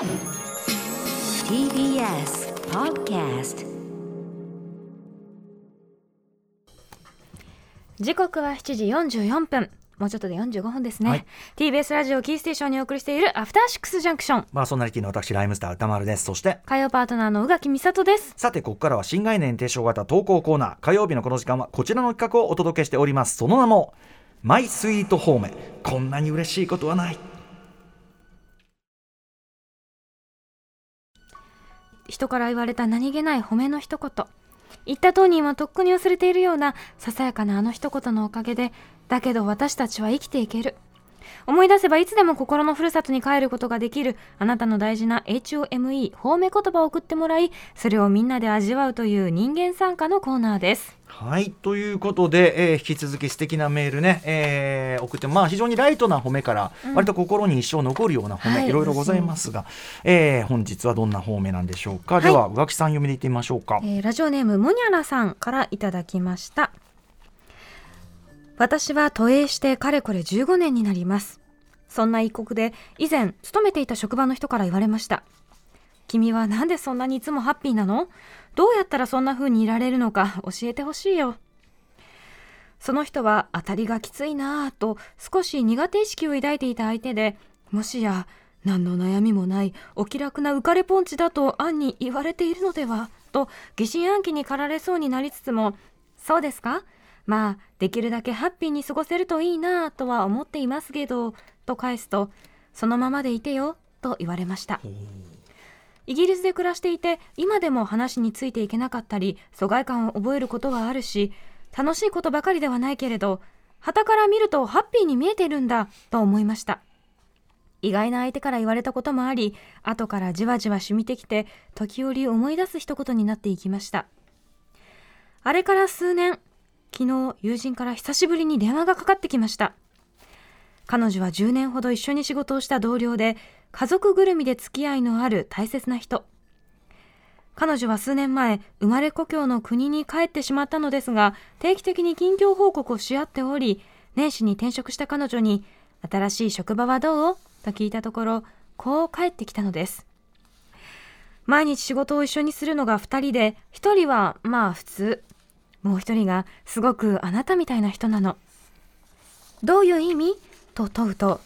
TBS Podcast 時刻は7時44分。もうちょっとで45分ですね、はい。TBS ラジオキーステーションにお送りしているアフターシックスジャンクションパーソナリティの私ライムスター歌丸です。そして火曜パートナーの宇垣美里です。さてここからは新概念提唱型投稿コーナー。火曜日のこの時間はこちらの企画をお届けしております。その名もマイスイートホーム。こんなに嬉しいことはない人から言われた何気ない褒めの一言。言った当人はとっくに忘れているようなささやかなあの一言のおかげでだけど私たちは生きていける。思い出せばいつでも心のふるさとに帰ることができるあなたの大事な HOME 褒め言葉を送ってもらいそれをみんなで味わうという人間参加のコーナーです。はいということで、えー引き続き素敵なメールね、えー送ってまあ非常にライトな褒めから、割と心に一生残るような褒め、はいい、ろいろございますが、えー本日はどんな褒めなんでしょうか、では宇垣さん読みでいってみましょうか、えーラジオネームむにゃらさんからいただきました私は都営してかれこれ15年になります。そんな一刻で以前勤めていた職場の人から言われました。君はなんでそんなにいつもハッピーなの？どうやったらそんな風にいられるのか教えてほしいよ。その人は当たりがきついなぁと少し苦手意識を抱いていた相手でもしや何の悩みもないお気楽な浮かれポンチだと暗に言われているのでは？と疑心暗鬼に駆られそうになりつつもそうですか？まあできるだけハッピーに過ごせるといいなぁとは思っていますけどと返すとそのままでいてよと言われました。イギリスで暮らしていて今でも話についていけなかったり疎外感を覚えることはあるし楽しいことばかりではないけれど傍から見るとハッピーに見えているんだと思いました。意外な相手から言われたこともあり後からじわじわ染みてきて時折思い出す一言になっていきました。あれから数年昨日友人から久しぶりに電話がかかってきました。彼女は10年ほど一緒に仕事をした同僚で家族ぐるみで付き合いのある大切な人。彼女は数年前生まれ故郷の国に帰ってしまったのですが定期的に近況報告をし合っており年始に転職した彼女に新しい職場はどう？と聞いたところこう帰ってきたのです。毎日仕事を一緒にするのが2人で1人はまあ普通。もう1人がすごくあなたみたいな人なの。どういう意味？と問うと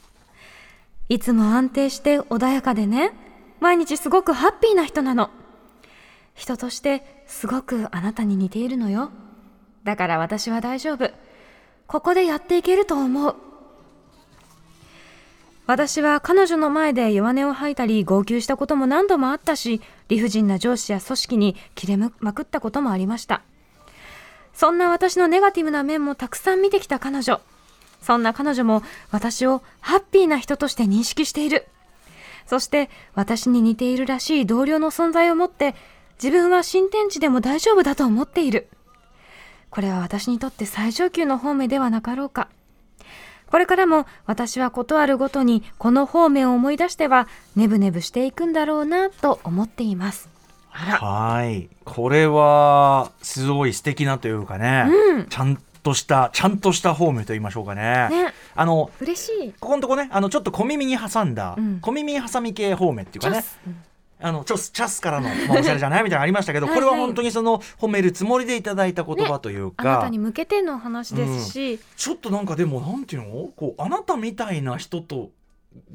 いつも安定して穏やかでね毎日すごくハッピーな人なの。人としてすごくあなたに似ているのよ。だから私は大丈夫。ここでやっていけると思う。私は彼女の前で弱音を吐いたり号泣したことも何度もあったし理不尽な上司や組織に切れまくったこともありました。そんな私のネガティブな面もたくさん見てきた彼女。そんな彼女も私をハッピーな人として認識している。そして私に似ているらしい同僚の存在を持って自分は新天地でも大丈夫だと思っている。これは私にとって最上級の方面ではなかろうか。これからも私はことあるごとにこの方面を思い出してはネブネブしていくんだろうなと思っています。はい。これはすごい素敵なというかね、うん。ちゃんとしたちゃんとしたホームと言いましょうかね。ね。あの嬉しい。ここのとこねあのちょっと小耳に挟んだ、うん。小耳挟み系方面っていうかね。チャス。うん。あのチョスチャスからの、まあ、おしゃれじゃない？みたいなのありましたけどはいこれは本当にその褒めるつもりでいただいた言葉というか、あなたに向けての話ですし、ちょっとなんかでもなんていうの？こうあなたみたいな人と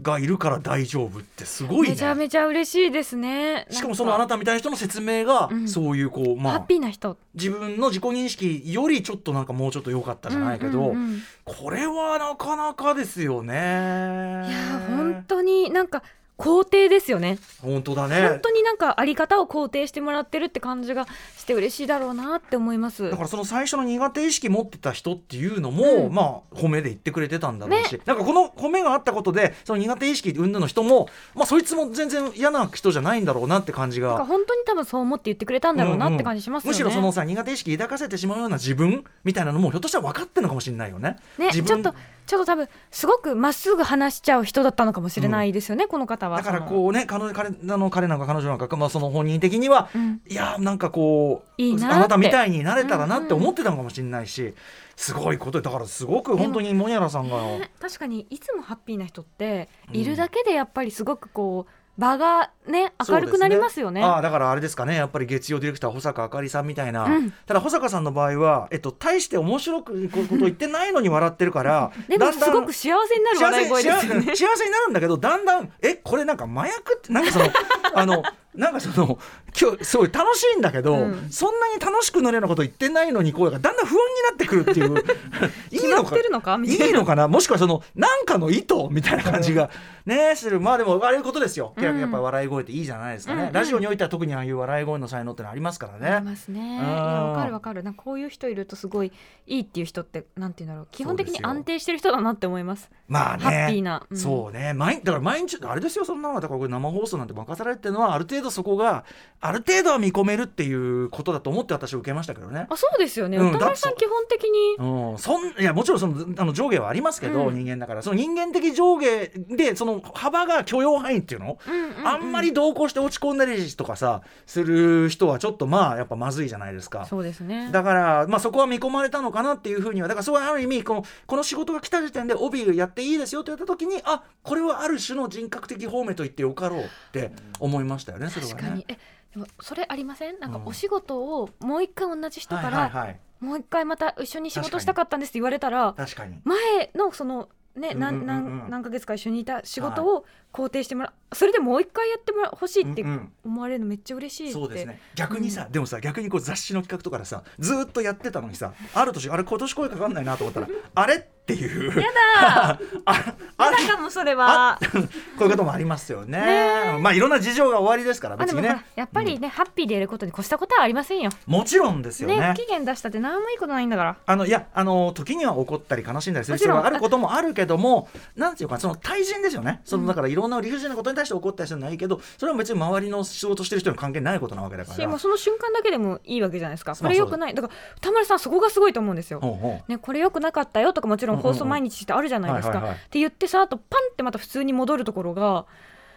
がいるから大丈夫ってすごいね。めちゃめちゃ嬉しいですね。しかもそのあなたたみたいな人の説明が、うん。そういうこうまハッあピーな人。自分の自己認識よりちょっとなんかもうちょっと良かったじゃないけど、うんうんうん。これはなかなかですよね。いやー本当になんか肯定ですよね。本当だ本ね当になんかあり方を肯定してもらってるって感じがして嬉しいだろうなって思います。だからその最初の苦手意識持ってた人っていうのも、うん。まあ褒めで言ってくれてたんだろうし、なんかこの褒めがあったことでその苦手意識云々の人もまあそいつも全然嫌な人じゃないんだろうなって感じが。本当に多分そう思って言ってくれたんだろうなって感じしますよね、むしろそのさ苦手意識抱かせてしまうような自分みたいなのもひょっとしたら分かってるのかもしれないよね。ね自分ちょっとちょっと多分すごくまっすぐ話しちゃう人だったのかもしれないですよね、この方は。だからこうね彼女彼あの彼なんか彼女なんか、まあ、その本人的には、うん。いやなんかこういいなあなたみたいになれたらなってうんうん思ってたのかもしれないし、すごいことだからすごく本当にモニャラさんが。ね確かにいつもハッピーな人っているだけでやっぱりすごくこう場がね明るくなりますよね。ああだからあれですかね。やっぱり月曜ディレクター保坂あかりさんみたいな、うん。ただ保坂さんの場合は、えっと、大して面白くこうこと言ってないのに笑ってるからでもすごく幸せになる笑い声ですよね。幸せ幸せになるんだけどだんだんえこれなんか麻薬ってなんかその あのなんかその今日すごい楽しいんだけど、うん。そんなに楽しくなるようなこと言ってないのにこうだからだんだん不安になってくるっていう。いいのか？いな。いいのかな？もしくはそのなんかの意図？みたいな感じがねする。まあでもああいうことですよ、うん。やっぱり笑い声っていいじゃないですかね、うんうんラジオにおいては特にああいう笑い声の才能ってのありますからね。ありますね。わかるわかる。なんかこういう人いるとすごいいいっていう人ってなんていうんだろう。基本的に安定してる人だなって思います。まあね。ハッピーな。うん。そうね。毎だから毎日あれですよ。そんなのはだからこれ生放送なんて任されてるのはある程度そこがある程度は見込めるっていうことだと思って私は受けましたけどね。あそうですよね。うん歌丸さん基本的にうん、そんいやもちろんそのあの上下はありますけど、うん人間だからその人間的上下でその幅が許容範囲っていうの、うんうんうんあんまり同行して落ち込んだりとかさする人はちょっとまあやっぱまずいじゃないですか。そうですね。だから、まあ、そこは見込まれたのかなっていうふうにはだからそれはある意味このこの仕事が来た時点で帯やっていいですよって言った時にあこれはある種の人格的方面と言ってよかろうって思いましたよねそれはね。確かに。えでもそれありません？なんかうん。お仕事をもう一回同じ人かはいら、はいはい、もう一回また一緒に仕事したかったんですって言われたら確かに。前のそのね、うんうんうんうん。何何何ヶ月か一緒にいた仕事を肯定してもらう、それでもう一回やってもら欲しいってうんうん思われるのめっちゃ嬉しいって、そうですね。逆にさ、でもさ逆にこう雑誌の企画とかでさずーっとやってたのにさある年あれ今年声かかんないなと思ったらあれっていう。やだ。ああやだかもそれは。こういうこともありますよね。ねまあいろんな事情が終わりですから別にね。やっぱりね、ハッピーでやることに越したことはありませんよ。もちろんですよね。ね不機嫌出したって何もいいことないんだから。あのいやあの時には怒ったり悲しんだりする必要があることもあるけどもなんていうかその対人ですよね。そのだからいろんな理不尽なことに対して怒ったりするのはいいけどそれは別に周りの仕事してる人に関係ないことなわけだから。しもうその瞬間だけでもいいわけじゃないですか。まあこれよくない。だから田村さんそこがすごいと思うんですよ、ね、これよくなかったよとかもちろん放送毎日してあるじゃないですか、って言ってさあとパンってまた普通に戻るところが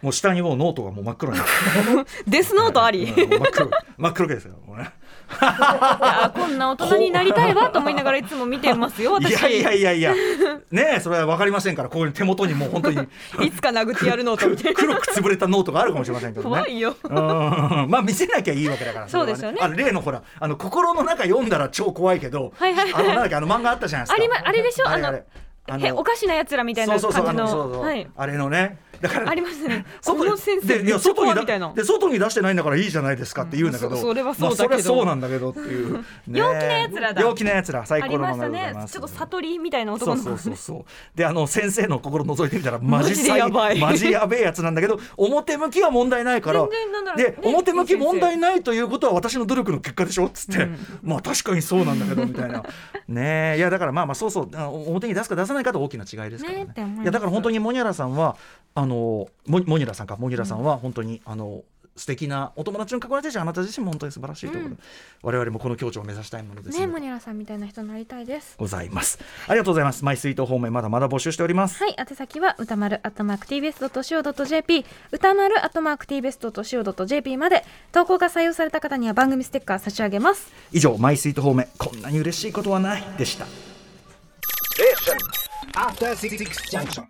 もう下にもうノートがもう真っ黒になって デスノートあり、真っ黒真っ黒系ですよもうねいやこんな大人になりたいわと思いながらいつも見てますよい私やいやいやいや。ねえそれは分かりませんからここに手元にもう本当に。いつか殴ってやるノートみたいな。黒く潰れたノートがあるかもしれませんけどね。怖いよ。うん。まあ見せなきゃいいわけだからそうですよね。あの例のほらあの心の中読んだら超怖いけど、はいはいはい。あのなんだっけあの漫画あったじゃないですか。ありまあれでしょ？あのれあへおかしなやつらみたいな感じあのあれのね。だからありますね。この先生でいや外にで外に出してないんだからいいじゃないですかって言うんだけど、うんそそれはそうだけど。まあ、それはそうなんだけどっていう、ね。陽気な奴らだ。陽気なやつら最あ高の漫りました画でございます。ね。ちょっと悟りみたいなそう男の子そうそうそうであの先生の心覗いてみたら マジやばい。マジやべえやつなんだけど表向きは問題ないからで、ね表向き問題ないということは私の努力の結果でしょっつって、うん。まあ確かにそうなんだけどみたいな。ねえ。いやだからまあまあそうそう表に出すか出さないかと大きな違いですからね。ねいやだから本当にモニャラさんはあのモモニャラさんかモニャラさんは本当に、あの素敵なお友達の関わりですしあなた自身も本当に素晴らしいとことで、我々もこの境地を目指したいものですねモニャラさんみたいな人になりたいです。ございます。ありがとうございます。マイスイート方面まだまだ募集しております。はい、宛先は歌丸アットマーク TBS.CO.JP 歌丸アットマーク TBS.CO.JP まで投稿が採用された方には番組ステッカー差し上げます。以上マイスイート方面。こんなに嬉しいことはない。でした After Six Junction.